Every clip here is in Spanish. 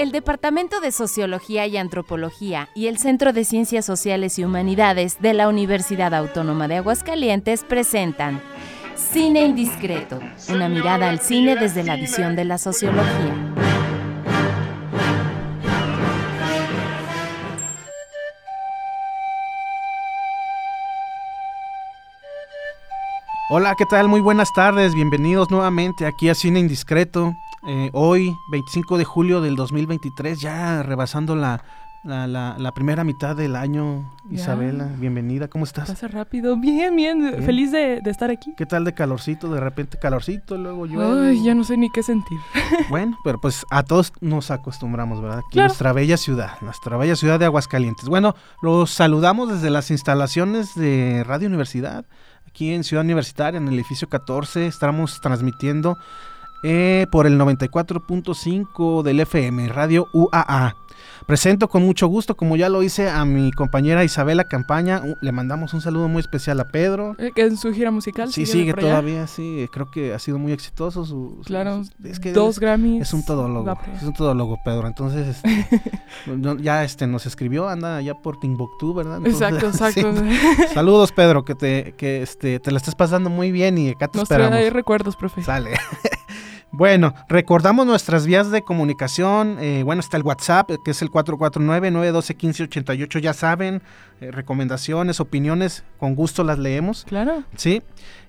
El Departamento de Sociología y Antropología y el Centro de Ciencias Sociales y Humanidades de la Universidad Autónoma de Aguascalientes presentan Cine Indiscreto, una mirada al cine desde la visión de la sociología. Hola, ¿qué tal? Muy buenas tardes, bienvenidos nuevamente aquí a Cine Indiscreto. Eh, hoy, 25 de julio del 2023, ya rebasando la, la, la, primera mitad del año. Isabela, bienvenida, ¿cómo estás? Pasa rápido, bien, bien, feliz de, estar aquí. ¿Qué tal de calorcito? De repente calorcito, luego yo. Ay, ya no sé ni qué sentir. Bueno, pero pues a todos nos acostumbramos, ¿verdad? Aquí nuestra bella ciudad, nuestra bella ciudad de Aguascalientes. Bueno, los saludamos desde las instalaciones de Radio Universidad aquí en Ciudad Universitaria, en el edificio 14. Estamos transmitiendo eh, por el 94.5 del FM, Radio UAA. Presento con mucho gusto, como ya lo hice, a mi compañera Isabela Campaña. le mandamos un saludo muy especial a Pedro. Eh, que en su gira musical. Sí, sigue todavía, sí. Creo que ha sido muy exitoso. Su, claro, dos Grammys. Es un todólogo. Es un todólogo, Pedro. Entonces, este, ya este, nos escribió, anda ya por Timbuktu, ¿verdad? exacto, exacto. Saludos, Pedro, que te, que este, te la estés pasando muy bien y acá te nos esperamos. Trae recuerdos, profe. Sale. Bueno, recordamos nuestras vías de comunicación. Eh, bueno, está el WhatsApp, que es el 449-912-1588. Ya saben, eh, recomendaciones, opiniones, con gusto las leemos. Claro. Sí.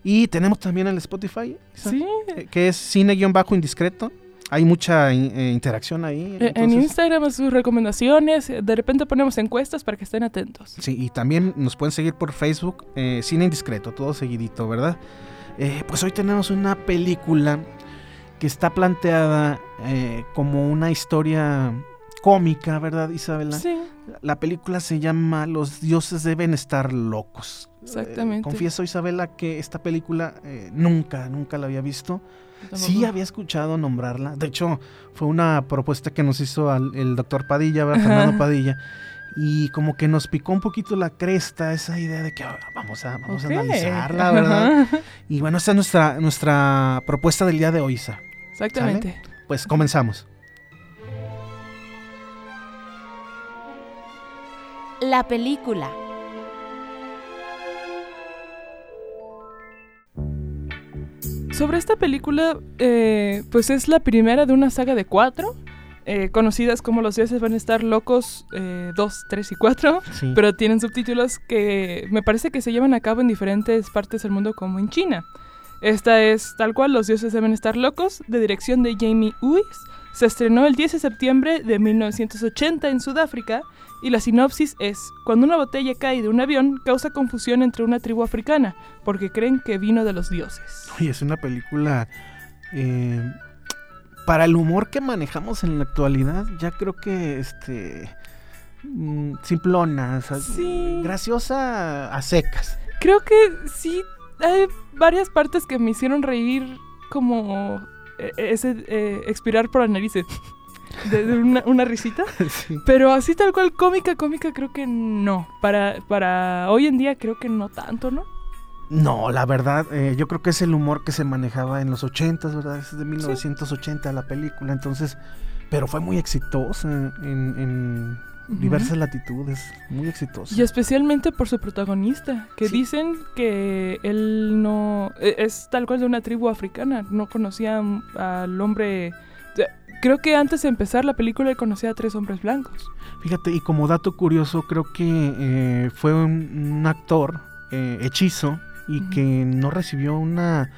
Y tenemos también el Spotify, sí. Eh, que es cine-indiscreto. Hay mucha interacción ahí. En Instagram sus recomendaciones, de repente ponemos encuestas para que estén atentos. Sí, y también nos pueden seguir por Facebook, Cine Indiscreto, todo seguidito, ¿verdad? pues hoy tenemos una película que está planteada eh, como una historia cómica, ¿verdad, Isabela? Sí. La película se llama Los dioses deben estar locos. Exactamente. Eh, confieso, Isabela, que esta película eh, nunca, nunca la había visto. Sí había escuchado nombrarla. De hecho, fue una propuesta que nos hizo el doctor Padilla, Fernando Padilla. Y como que nos picó un poquito la cresta esa idea de que ah, vamos a, vamos a analizarla, ¿verdad? y bueno, esa es nuestra, nuestra propuesta del día de hoy, Isa. Exactamente. Pues comenzamos. La película. Sobre esta película, eh, pues es la primera de una saga de cuatro, eh, conocidas como Los dioses van a estar locos 2, eh, 3 y 4, pero tienen subtítulos que me parece que se llevan a cabo en diferentes partes del mundo como en China. Esta es tal cual Los dioses deben estar locos, de dirección de Jamie Uys. Se estrenó el 10 de septiembre de 1980 en Sudáfrica y la sinopsis es, cuando una botella cae de un avión, causa confusión entre una tribu africana, porque creen que vino de los dioses. Oye, es una película... Eh, para el humor que manejamos en la actualidad, ya creo que este... Mm, simplona, graciosa a secas. Creo que sí hay varias partes que me hicieron reír como eh, ese eh, expirar por la nariz de, una, risita. Pero así tal cual cómica, cómica creo que no. Para, para hoy en día creo que no tanto, ¿no? No, la verdad, eh, yo creo que es el humor que se manejaba en los 80, ¿verdad? Es de 1980 la película, entonces, pero fue muy exitosa en diversas latitudes, muy exitoso. Y especialmente por su protagonista, que dicen que él no e, es tal cual de una tribu africana, no conocía al hombre... Creo que antes de empezar la película él conocía a tres hombres blancos. Fíjate, y como dato curioso, creo que eh, fue un, actor eh, hechizo y que no recibió una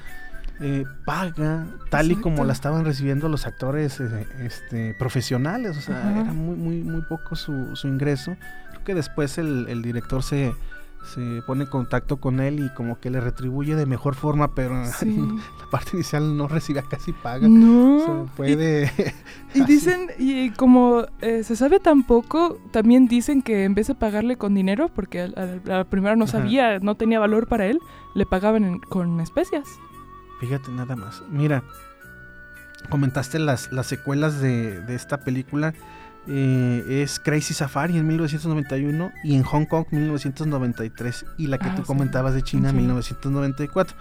eh, paga tal y como la estaban recibiendo los actores eh, este, profesionales. O sea, era muy, muy, muy poco su, su ingreso. Creo que después el, el director se, se pone en contacto con él y como que le retribuye de mejor forma, pero la parte inicial no recibía casi paga. No. puede. Y, dicen, y como eh, se sabe tan poco, también dicen que en vez de pagarle con dinero, porque a, la primera no sabía, no tenía valor para él, le pagaban con especias. Fíjate nada más. Mira, comentaste las, las secuelas de, esta película. Eh, es Crazy Safari en 1991 y en Hong Kong 1993 y la que ah, tú comentabas de China en 1994.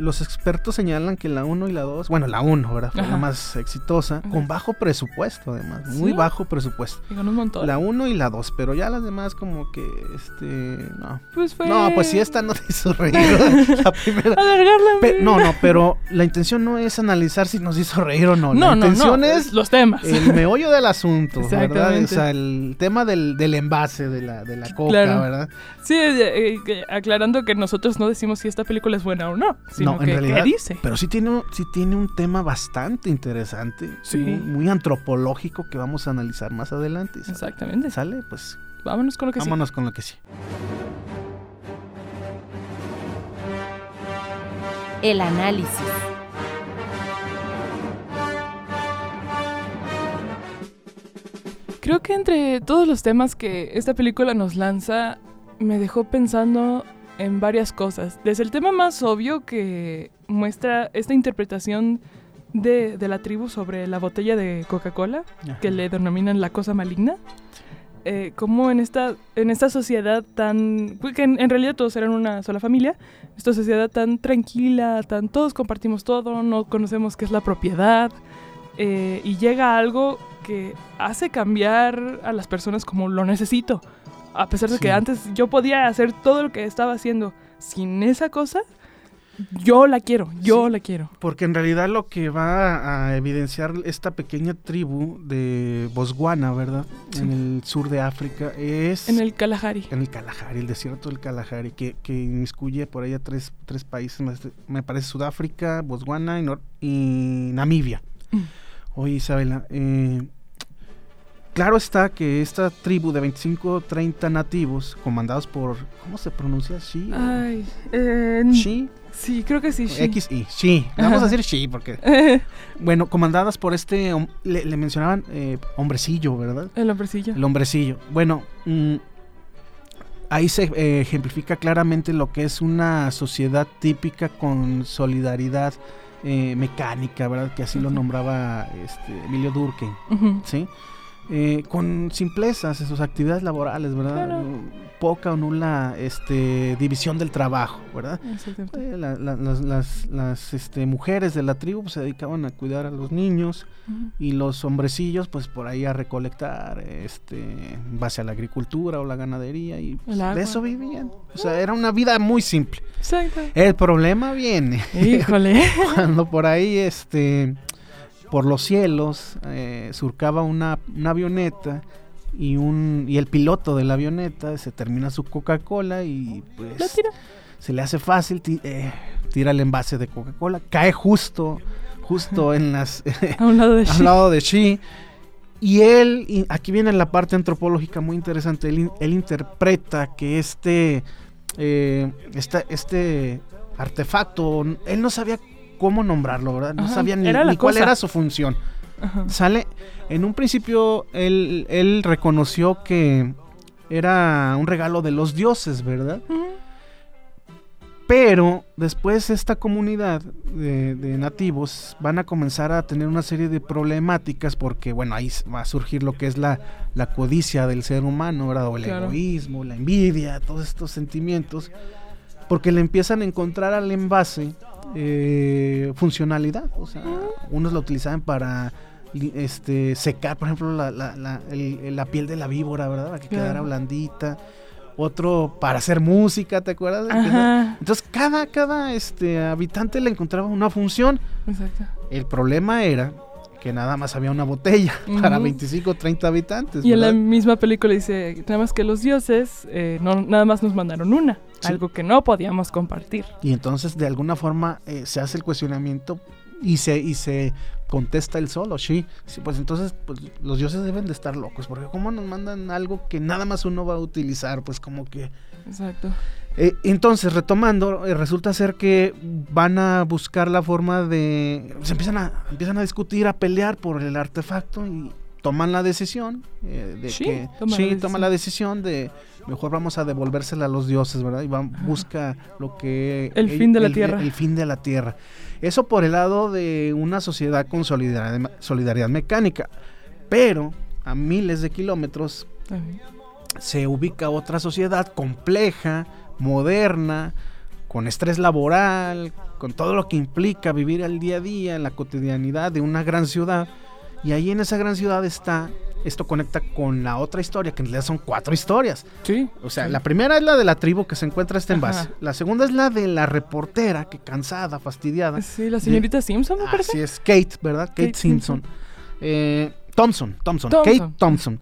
Los expertos señalan que la 1 y la 2, bueno, la 1, ¿verdad? Fue la más exitosa, con bajo presupuesto además, muy bajo presupuesto. Y con un montón. La 1 y la 2, pero ya las demás como que, este, no. Pues fue... No, pues si esta no te hizo reír, la primera. Alargarla. no, no, pero la intención no es analizar si nos hizo reír o no. No, la intención es los temas. El meollo del asunto, ¿verdad? O sea, el tema del, del envase de la, de la coca, ¿verdad? Sí, eh, eh, aclarando que nosotros no decimos si esta película es buena o no, sino que, realidad, dice. Pero sí tiene, sí tiene un tema bastante interesante, sí. muy, antropológico que vamos a analizar más adelante. Exactamente. ¿Sale? Pues vámonos con lo que sí. Vámonos con lo que sí. El análisis. Creo que entre todos los temas que esta película nos lanza, me dejó pensando en varias cosas. Desde el tema más obvio que muestra esta interpretación de, la tribu sobre la botella de Coca-Cola, que le denominan la cosa maligna. Eh, como en esta, en esta sociedad tan... que en, realidad todos eran una sola familia, esta sociedad tan tranquila, tan todos compartimos todo, no conocemos qué es la propiedad, eh, y llega algo que hace cambiar a las personas como lo necesito. A pesar de que antes yo podía hacer todo lo que estaba haciendo sin esa cosa, yo la quiero, yo la quiero. Porque en realidad lo que va a evidenciar esta pequeña tribu de Botswana, ¿verdad? En el sur de África es... En el Kalahari. En el Kalahari, el desierto del Kalahari, que, que inmiscuye por allá tres, tres países, me parece Sudáfrica, Botswana y, y Namibia. Mm. Oye Isabela, eh, Claro está que esta tribu de 25 30 nativos, comandados por. ¿Cómo se pronuncia? ¿Shi? Ay, eh, ¿Shi? Sí, creo que sí. X y Shi. Vamos a decir Shi porque. bueno, comandadas por este. Le, mencionaban eh, hombrecillo, ¿verdad? El hombrecillo. El hombrecillo. Bueno, mm, ahí se eh, ejemplifica claramente lo que es una sociedad típica con solidaridad eh, mecánica, ¿verdad? Que así lo nombraba este, Emilio Durkheim. ¿Sí? Eh, con simplezas en sus actividades laborales, ¿verdad? Poca o nula este, división del trabajo, ¿verdad? Eh, las, este, mujeres de la tribu pues, se dedicaban a cuidar a los niños y los hombrecillos pues por ahí a recolectar este, base a la agricultura o la ganadería y pues, de eso vivían. O sea, era una vida muy simple. Exacto. El problema viene. Híjole. cuando por ahí este por los cielos eh, surcaba una, avioneta y un y el piloto de la avioneta se termina su Coca-Cola y pues se le hace fácil eh, tira el envase de Coca-Cola cae justo justo en las a un lado de al lado de Shi y él y aquí viene la parte antropológica muy interesante él, interpreta que este eh, este artefacto él no sabía cómo nombrarlo, ¿verdad? No sabía ni, cuál era su función. Sale, en un principio él, reconoció que era un regalo de los dioses, ¿verdad? Pero después esta comunidad de, nativos van a comenzar a tener una serie de problemáticas porque, bueno, ahí va a surgir lo que es la, codicia del ser humano, ¿verdad? O el egoísmo, la envidia, todos estos sentimientos, porque le empiezan a encontrar al envase eh, funcionalidad. O sea, unos lo utilizaban para este secar, por ejemplo, la, la, piel de la víbora, ¿verdad? Para que quedara blandita. Otro para hacer música, ¿te acuerdas? Entonces cada, cada este, habitante le encontraba una función. El problema era que nada más había una botella para 25 o 30 habitantes. Y en la misma película dice, nada más que los dioses eh, no, nada más nos mandaron una, algo que no podíamos compartir. Y entonces de alguna forma eh, se hace el cuestionamiento y se, y se contesta el solo, sí, sí, pues entonces pues, los dioses deben de estar locos, porque ¿cómo nos mandan algo que nada más uno va a utilizar? Pues como que... Exacto. Eh, entonces, retomando, eh, resulta ser que van a buscar la forma de... Se empiezan a, empiezan a discutir, a pelear por el artefacto y toman la decisión eh, de que... sí, toma la decisión de mejor vamos a devolvérsela a los dioses, ¿verdad? Y van, busca lo que... El, fin de la tierra. El fin de la tierra. Eso por el lado de una sociedad con solidaridad, solidaridad mecánica. Pero a miles de kilómetros se ubica otra sociedad compleja, moderna, con estrés laboral, con todo lo que implica vivir el día a día, en la cotidianidad de una gran ciudad. Y ahí en esa gran ciudad está, esto conecta con la otra historia, que en realidad son cuatro historias. Sí. O sea, la primera es la de la tribu que se encuentra este envase. La segunda es la de la reportera que cansada, fastidiada. Sí, la señorita Simpson, me parece. Así es, Kate, ¿verdad? Kate, Simpson. Eh, Thompson, Thompson, Kate Thompson.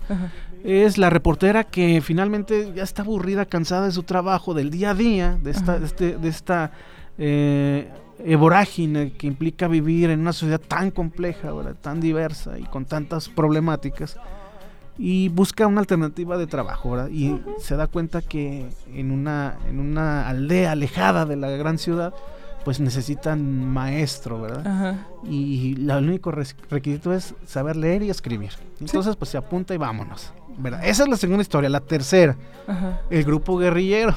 Es la reportera que finalmente ya está aburrida, cansada de su trabajo, del día a día, de esta, de, este, de esta eh, vorágine que implica vivir en una sociedad tan compleja, tan diversa y con tantas problemáticas. Y busca una alternativa de trabajo, ¿verdad? Y se da cuenta que en una, en una aldea alejada de la gran ciudad, pues necesitan maestro, ¿verdad? Y lo único requisito es saber leer y escribir. Entonces, pues se apunta y vámonos, ¿verdad? Esa es la segunda historia. La tercera, el grupo guerrillero.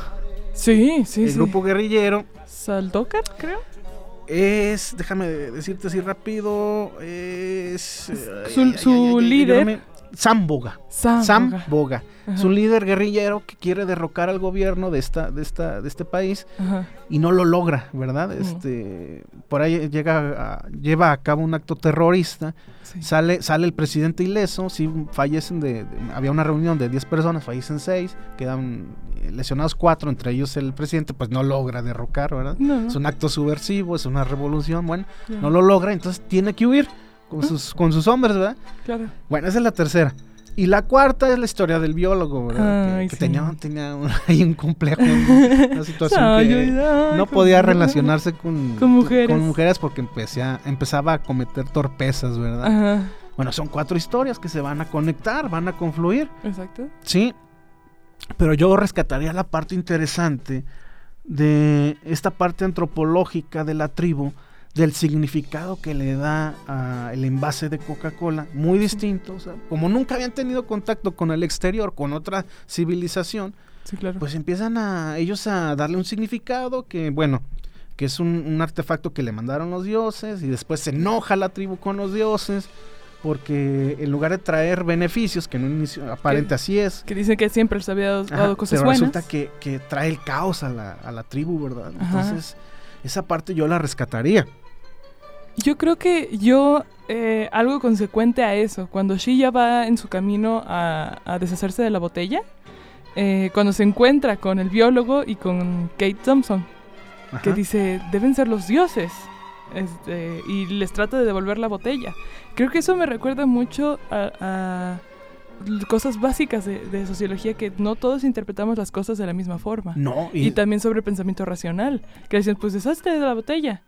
Sí, sí, el grupo guerrillero. Saldocar, creo. Es, déjame decirte así rápido, es... Su, líder. Sam Boga. Sam, Boga. Es un líder guerrillero que quiere derrocar al gobierno de esta, de esta, de este país y no lo logra, ¿verdad? Este, por ahí llega lleva a cabo un acto terrorista. Sale, sale el presidente ileso, sí fallecen de, había una reunión de 10 personas, fallecen 6, quedan lesionados 4, entre ellos el presidente, pues no logra derrocar, ¿verdad? Es un acto subversivo, es una revolución, bueno, no lo logra, entonces tiene que huir con sus, con sus hombres, ¿verdad? Claro. Bueno, esa es la tercera. Y la cuarta es la historia del biólogo, ¿verdad? que, tenía, tenía un, ahí un complejo, una situación que no podía relacionarse con, con, mujeres. con mujeres porque empezaba a cometer torpezas, ¿verdad? Ajá. Bueno, son cuatro historias que se van a conectar, van a confluir. Exacto. Sí. Pero yo rescataría la parte interesante de esta parte antropológica de la tribu del significado que le da el envase de Coca-Cola, muy distinto. como nunca habían tenido contacto con el exterior, con otra civilización, pues empiezan a ellos a darle un significado que, bueno, que es un, artefacto que le mandaron los dioses y después se enoja la tribu con los dioses porque en lugar de traer beneficios, que en un inicio aparente así es. Que dicen que siempre les había dado cosas pero buenas. resulta que, que, trae el caos a la, a la tribu, ¿verdad? Entonces, esa parte yo la rescataría. Yo creo que yo, eh, algo consecuente a eso, cuando Shi ya va en su camino a, deshacerse de la botella, eh, cuando se encuentra con el biólogo y con Kate Thompson, que dice, deben ser los dioses, este, y les trata de devolver la botella. Creo que eso me recuerda mucho a, cosas básicas de, sociología que no todos interpretamos las cosas de la misma forma. No. Y, también sobre el pensamiento racional, que dicen, pues deshazte de la botella.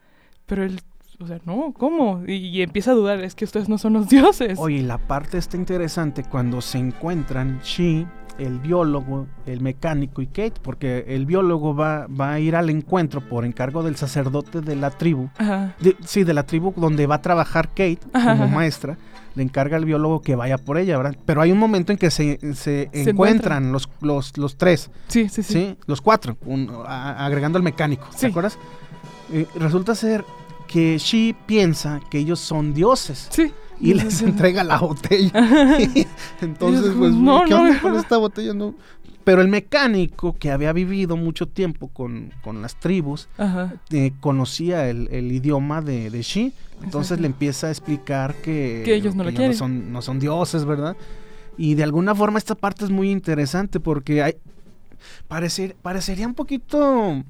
Pero el o sea, no, ¿cómo? Y, empieza a dudar, es que ustedes no son los dioses. Oye, la parte está interesante cuando se encuentran Shi, el biólogo, el mecánico y Kate, porque el biólogo va, va a ir al encuentro por encargo del sacerdote de la tribu. Ajá. sí, de la tribu donde va a trabajar Kate como maestra. Le encarga al biólogo que vaya por ella, ¿verdad? Pero hay un momento en que se, se, encuentran, Los, los, los, tres. Sí, sí, sí. Los cuatro, agregando al mecánico. ¿Te acuerdas? Eh, resulta ser que Shi piensa que ellos son dioses. Sí. Y les entrega la botella. Entonces, pues, no, ¿qué onda con esta botella? No. Pero el mecánico, que había vivido mucho tiempo con, las tribus, eh, conocía el, idioma de, de Shi. Entonces le empieza a explicar que, ellos no, quieren. son, no son dioses, ¿verdad? Y de alguna forma esta parte es muy interesante porque hay, parecer, parecería un poquito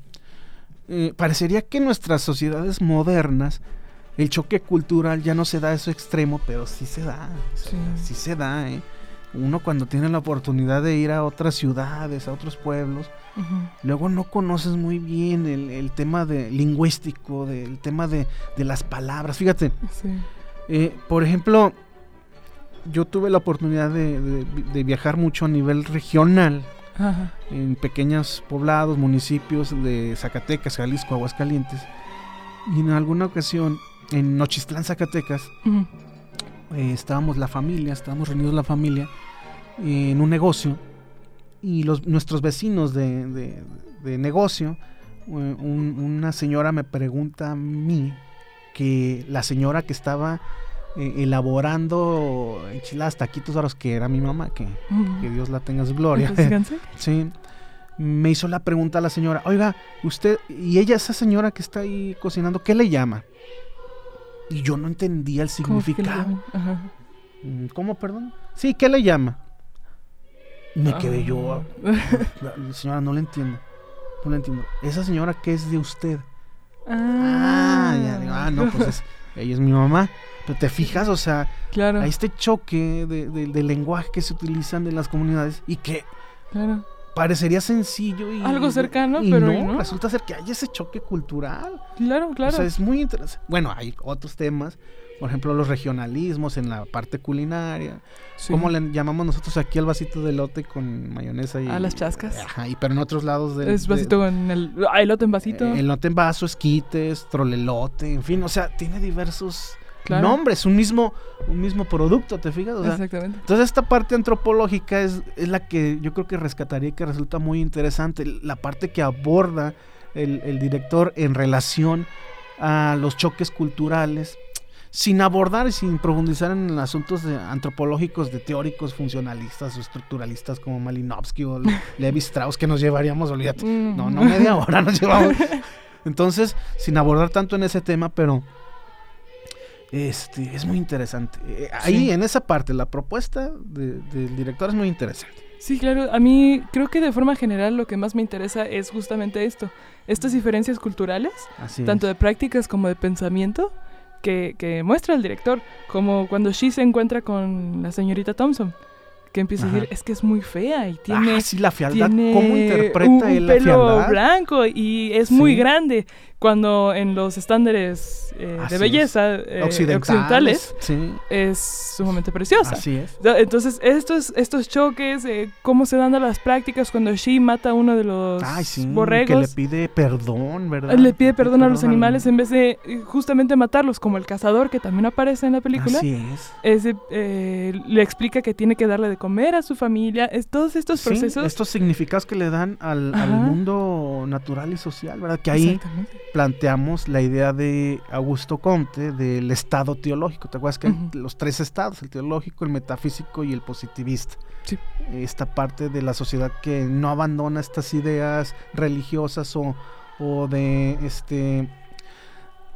eh, parecería que en nuestras sociedades modernas el choque cultural ya no se da a su extremo, pero sí se da. Sí, se da, ¿eh? Uno cuando tiene la oportunidad de ir a otras ciudades, a otros pueblos, luego no conoces muy bien el, tema de lingüístico, del tema de, las palabras. Fíjate, eh, por ejemplo, yo tuve la oportunidad de viajar mucho a nivel regional en pequeños poblados, municipios de Zacatecas, Jalisco, Aguascalientes. Y en alguna ocasión, en Nochistlán, Zacatecas, eh, estábamos la familia, estábamos reunidos la familia en un negocio. Y los, nuestros vecinos de, negocio, eh, una señora me pregunta a mí que la señora que estaba eh, elaborando enchiladas, taquitos los que era mi mamá, que, que Dios la tenga su gloria. sí. me hizo la pregunta a la señora, oiga, usted, y ella, esa señora que está ahí cocinando, ¿qué le llama? Y yo no entendía el significado. Mm, ¿Cómo, perdón? Sí, ¿qué le llama? Me quedé yo. Ah. señora, no le entiendo. No le entiendo. Esa señora que es de usted. Ah, ya digo, ah, no, pues es, ella es mi mamá. Pero te fijas, o sea, claro. hay este choque de, lenguaje que se utilizan en las comunidades y que claro parecería sencillo y algo cercano, pero no, resulta ser que hay ese choque cultural. Claro, claro. O sea, es muy interesante. Bueno, hay otros temas, por ejemplo, los regionalismos en la parte culinaria. ¿Cómo le llamamos nosotros aquí al vasito de lote con mayonesa y a las chascas? Ajá, y pero en otros lados del Es vasito con el ah, elote en vasito. El elote en vaso, esquites, trolelote, en fin, o sea, tiene diversos nombres, un mismo, un mismo producto, ¿te fijas? Exactamente. Entonces esta parte antropológica es, es, la que yo creo que rescataría y que resulta muy interesante, la parte que aborda el, el director en relación a los choques culturales, sin abordar y sin profundizar en asuntos antropológicos de teóricos funcionalistas o estructuralistas como Malinowski o Levi Strauss, que nos llevaríamos, olvídate, no, no media hora nos llevamos. Entonces, sin abordar tanto en ese tema, pero este, es muy interesante. Eh, ahí, en esa parte, la propuesta del director es muy interesante. Sí, claro. A mí creo que de forma general lo que más me interesa es justamente esto. Estas diferencias culturales, tanto de prácticas como de pensamiento, que, que muestra el director. Como cuando She se encuentra con la señorita Thompson que empieza a decir, es que es muy fea y tiene... Ah, sí, la fealdad, ¿cómo interpreta un, pelo blanco y es muy grande cuando en los estándares eh, de belleza eh, occidentales, es sumamente preciosa. Así es. Entonces, estos, estos choques, eh, cómo se dan las prácticas cuando She mata a uno de los Ay, sí, borregos. Que le pide perdón, ¿verdad? Le pide perdón, a los animales en vez de justamente matarlos, como el cazador que también aparece en la película. Así es. le explica que tiene que darle de comer a su familia. Es, todos estos procesos. Estos significados que le dan al, al mundo natural y social, ¿verdad? Que ahí planteamos la idea de Augusto Comte del estado teológico. ¿Te acuerdas que hay los tres estados, el teológico, el metafísico y el positivista? Sí. Esta parte de la sociedad que no abandona estas ideas religiosas o, o de este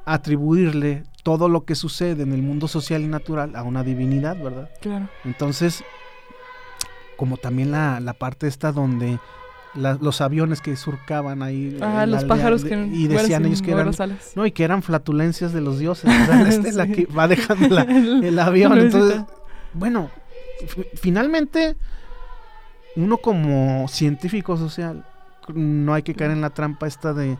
atribuirle todo lo que sucede en el mundo social y natural a una divinidad, ¿verdad? Claro. Entonces, como también la, la parte esta donde los aviones que surcaban ahí. Ah, los pájaros que Y decían ellos que eran. No, y que eran flatulencias de los dioses. esta es la que va dejando el avión. Entonces, bueno, finalmente, uno como científico social, no hay que caer en la trampa esta de,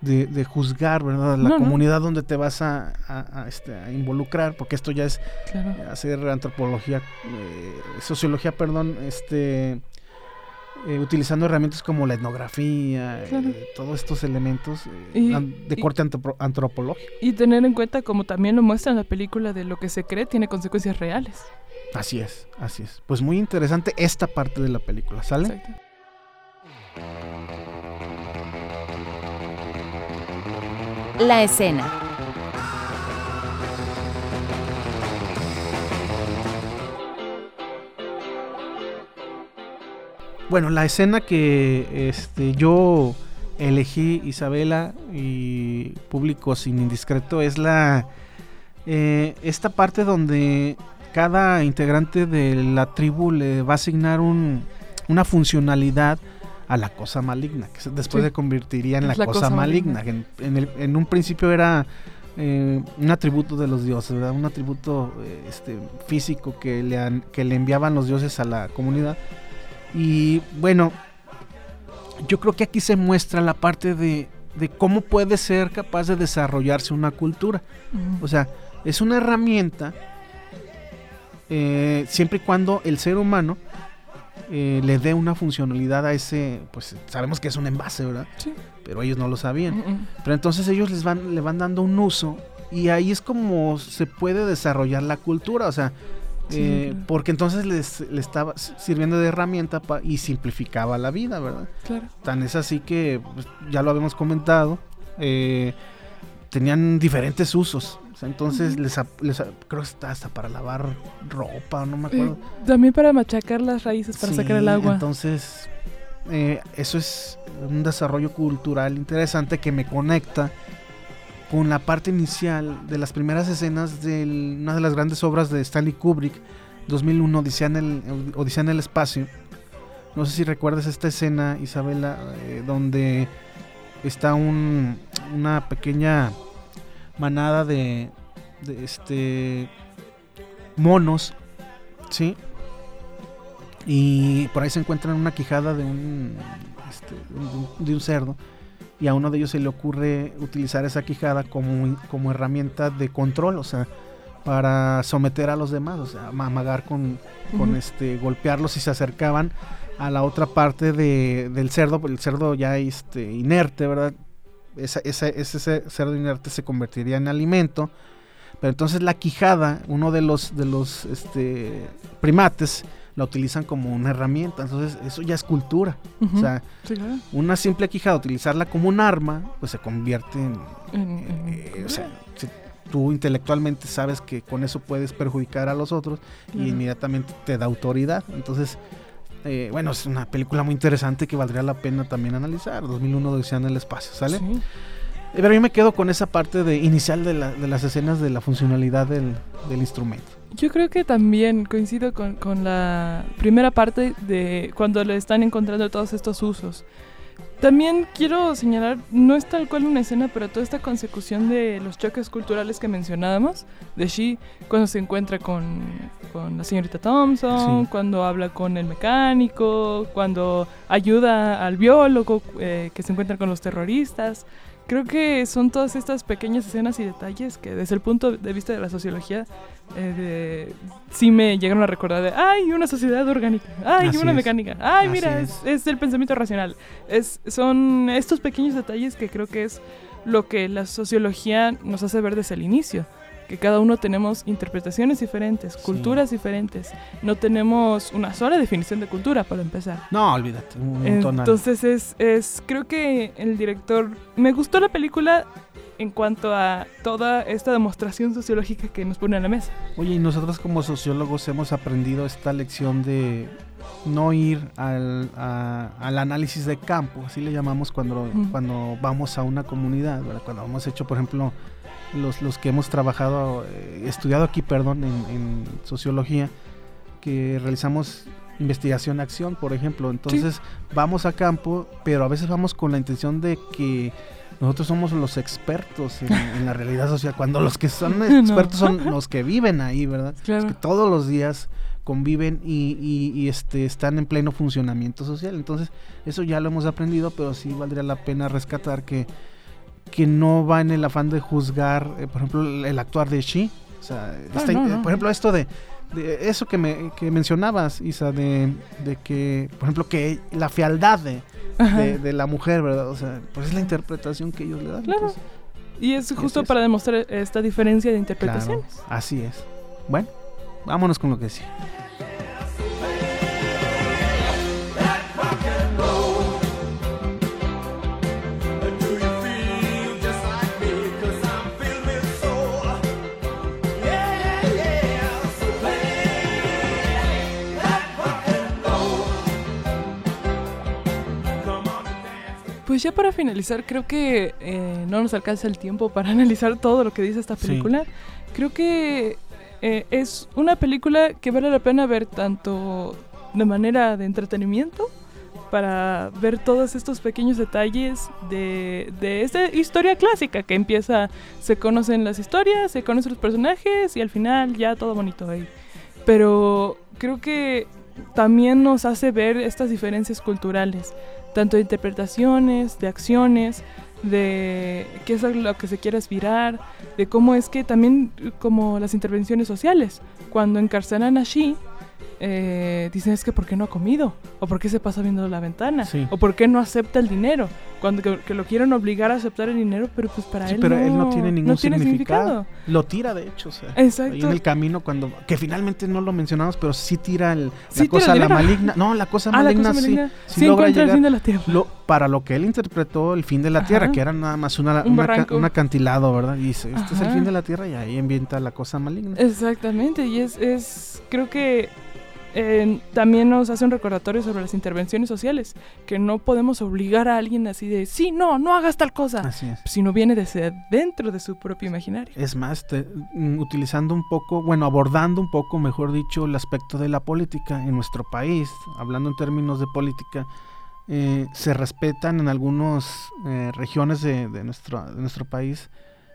de, juzgar, ¿verdad? La comunidad donde te vas a, este, a, involucrar, porque esto ya es hacer antropología, eh, sociología, perdón, este eh, utilizando herramientas como la etnografía, eh, todos estos elementos eh, de corte antropológico. Y tener en cuenta, como también lo muestra en la película, de lo que se cree tiene consecuencias reales. Así es, así es. Pues muy interesante esta parte de la película, ¿sale? La escena. Bueno, la escena que este, yo elegí, Isabela, y público sin indiscreto, es la eh, esta parte donde cada integrante de la tribu le va a asignar un, una funcionalidad a la cosa maligna, que después se convertiría en la, cosa, maligna. En, un principio era eh, un atributo de los dioses, un atributo eh, este, físico que le, que le enviaban los dioses a la comunidad y bueno, yo creo que aquí se muestra la parte de, cómo puede ser capaz de desarrollarse una cultura. O sea, es una herramienta eh, siempre y cuando el ser humano eh, le dé una funcionalidad a ese, pues sabemos que es un envase, ¿verdad? Sí. Pero ellos no lo sabían. Pero entonces ellos les van, le van dando un uso y ahí es como se puede desarrollar la cultura. O sea, eh, porque entonces les, estaba sirviendo de herramienta y simplificaba la vida, ¿verdad? Claro. Tan es así que, pues, ya lo habíamos comentado, eh, tenían diferentes usos. Entonces les, creo que está hasta para lavar ropa, no me acuerdo. también para machacar las raíces, para sacar el agua. Entonces, eh, eso es un desarrollo cultural interesante que me conecta con la parte inicial de las primeras escenas de una de las grandes obras de Stanley Kubrick, 2001, Odisea en el, Odisea en el espacio. No sé si recuerdas esta escena, Isabela, eh, donde está un, una pequeña manada de, de este monos, ¿sí? Y por ahí se encuentran una quijada de un, este, de un cerdo y a uno de ellos se le ocurre utilizar esa quijada como, como herramienta de control, o sea, para someter a los demás, o sea, amagar con, con este, golpearlos si se acercaban a la otra parte de, del cerdo, el cerdo ya este, inerte, ¿verdad? Esa, ese cerdo inerte se convertiría en alimento, pero entonces la quijada, uno de los, de los este, primates, la utilizan como una herramienta. Entonces, eso ya es cultura. O sea, una simple quijada, utilizarla como un arma, pues se convierte en. Eh, o sea, tú intelectualmente sabes que con eso puedes perjudicar a los otros y inmediatamente te da autoridad. Entonces, eh, bueno, es una película muy interesante que valdría la pena también analizar. 2001 de en el espacio, ¿sale? Sí. Pero yo me quedo con esa parte de inicial de, las escenas de la funcionalidad del, instrumento. Yo creo que también coincido con, con, la primera parte de cuando le están encontrando todos estos usos. También quiero señalar, no es tal cual una escena, pero toda esta consecución de los choques culturales que mencionábamos, de She, cuando se encuentra con, con la señorita Thompson, cuando habla con el mecánico, cuando ayuda al biólogo eh, que se encuentra con los terroristas creo que son todas estas pequeñas escenas y detalles que desde el punto de vista de la sociología eh, sí me llegaron a recordar de, ay, una sociedad orgánica, ay, una mecánica, ay, mira, es. el pensamiento racional. Es, son estos pequeños detalles que creo que es lo que la sociología nos hace ver desde el inicio que cada uno tenemos interpretaciones diferentes, culturas diferentes. No tenemos una sola definición de cultura, para empezar. No, olvídate. Un Entonces es, es, creo que el director, me gustó la película en cuanto a toda esta demostración sociológica que nos pone a la mesa. Oye, y nosotros como sociólogos hemos aprendido esta lección de no ir al, al análisis de campo, así le llamamos cuando, cuando vamos a una comunidad, cuando hemos hecho, por ejemplo, los, los que hemos trabajado, eh, estudiado aquí, perdón, en, sociología, que realizamos investigación-acción, por ejemplo. Entonces vamos a campo, pero a veces vamos con la intención de que nosotros somos los expertos en, la realidad social, cuando los que son expertos son los que viven ahí, ¿verdad? Los que todos los días conviven y, y, este, están en pleno funcionamiento social. Entonces, eso ya lo hemos aprendido, pero sí valdría la pena rescatar que que no va en el afán de juzgar, eh, por ejemplo, el, actuar de Shi. O sea, ah, por ejemplo, esto de, eso que, me, que mencionabas, Isa, de, de, que, por ejemplo, que la fealdad de, de, la mujer, ¿verdad? O sea, pues es la interpretación que ellos le dan. Claro. y es justo para demostrar esta diferencia de interpretaciones. así es. Bueno, vámonos con lo que decía. Pues ya para finalizar, creo que eh, no nos alcanza el tiempo para analizar todo lo que dice esta película. Creo que eh, es una película que vale la pena ver tanto de manera de entretenimiento, para ver todos estos pequeños detalles de, de esta historia clásica que empieza, se conocen las historias, se conocen los personajes y al final ya todo bonito ahí. Pero creo que también nos hace ver estas diferencias culturales tanto de interpretaciones, de acciones, de qué es lo que se quiere aspirar, de cómo es que también como las intervenciones sociales, cuando encarcelan a Shi, eh, dicen es que ¿por qué no ha comido? ¿O por qué se pasa viendo la ventana? ¿O por qué no acepta el dinero? Cuando que, lo quieren obligar a aceptar el dinero, pero pues para él, pero no, él no tiene ningún significado. Lo tira, de hecho, o sea, Ahí en el camino cuando, que finalmente no lo mencionamos, pero sí tira el, la cosa, la maligna, no, la cosa ah, maligna, sí, logra llegar, el fin de la tierra. para lo que él interpretó el fin de la tierra, que era nada más una, un, un acantilado, ¿verdad? Y dice, este es el fin de la tierra y ahí ambienta la cosa maligna. Exactamente, y es, es creo que también nos hace un recordatorio sobre las intervenciones sociales, que no podemos obligar a alguien así de, sí, no, no hagas tal cosa, así sino viene desde dentro de su propio imaginario. Es más, mm, utilizando un poco, bueno, abordando un poco, mejor dicho, el aspecto de la política en nuestro país, hablando en términos de política, eh, se respetan en algunas eh, regiones de, nuestro, de nuestro país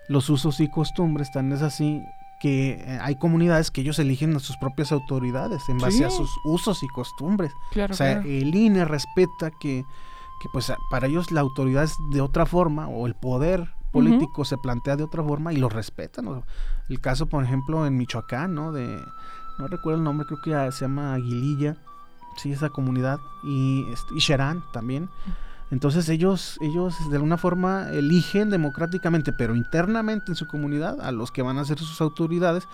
los usos y costumbres, tan es así que eh, hay comunidades que ellos eligen a sus propias autoridades en base a sus usos y costumbres. o sea, el INE respeta que, que, pues para ellos la autoridad es de otra forma o el poder político se plantea de otra forma y lo respetan. El caso, por ejemplo, en Michoacán, ¿no? De, no recuerdo el nombre, creo que se llama Aguililla, sí, esa comunidad, y, este, y Sherán también. Entonces ellos, ellos de alguna forma eligen democráticamente, pero internamente en su comunidad, a los que van a ser sus autoridades.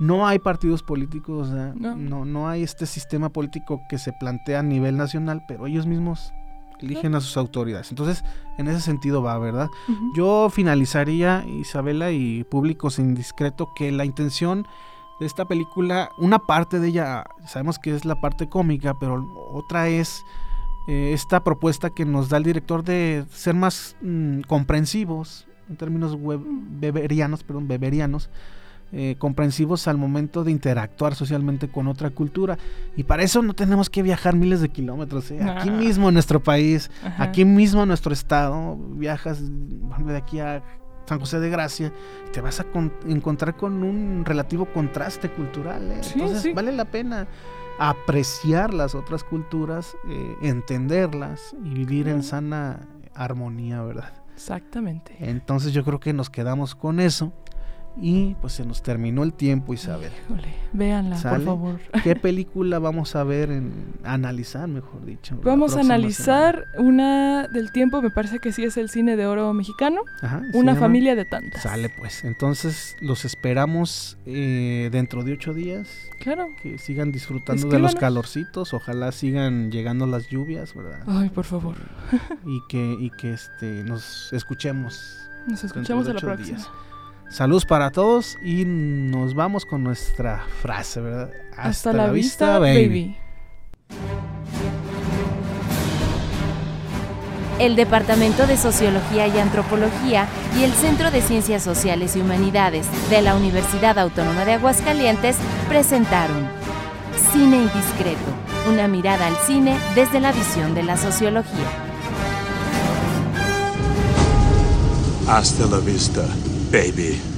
No hay partidos políticos, no. no. hay este sistema político que se plantea a nivel nacional, pero ellos mismos eligen a sus autoridades. Entonces, en ese sentido va, ¿verdad? Yo finalizaría, Isabela y públicos indiscreto, que la intención de esta película, una parte de ella, sabemos que es la parte cómica, pero otra es eh, esta propuesta que nos da el director de ser más mm, comprensivos en términos web, beberianos, perdón, beberianos, eh, comprensivos al momento de interactuar socialmente con otra cultura. Y para eso no tenemos que viajar miles de kilómetros. ¿eh? Aquí mismo en nuestro país, aquí mismo en nuestro estado, viajas de aquí a San José de Gracia, te vas a encontrar con un relativo contraste cultural. Entonces vale la pena apreciar las otras culturas, eh, entenderlas y vivir en sana armonía, ¿verdad? Exactamente. Entonces yo creo que nos quedamos con eso. Y pues se nos terminó el tiempo, Isabel. Híjole, véanla, por favor. ¿Qué película vamos a ver, en, analizar, mejor dicho? Vamos a analizar una del tiempo, me parece que sí es el cine de oro mexicano. una familia de tantas. Sale pues. Entonces los esperamos eh, dentro de ocho días. Claro. Que sigan disfrutando de los calorcitos, ojalá sigan llegando las lluvias, ¿verdad? Ay, por favor. y que, y que este, nos escuchemos. Nos escuchamos a la próxima. Saludos para todos y nos vamos con nuestra frase, ¿verdad? Hasta, la, vista, baby. El Departamento de Sociología y Antropología y el Centro de Ciencias Sociales y Humanidades de la Universidad Autónoma de Aguascalientes presentaron Cine Indiscreto, una mirada al cine desde la visión de la sociología. Hasta la vista. Baby.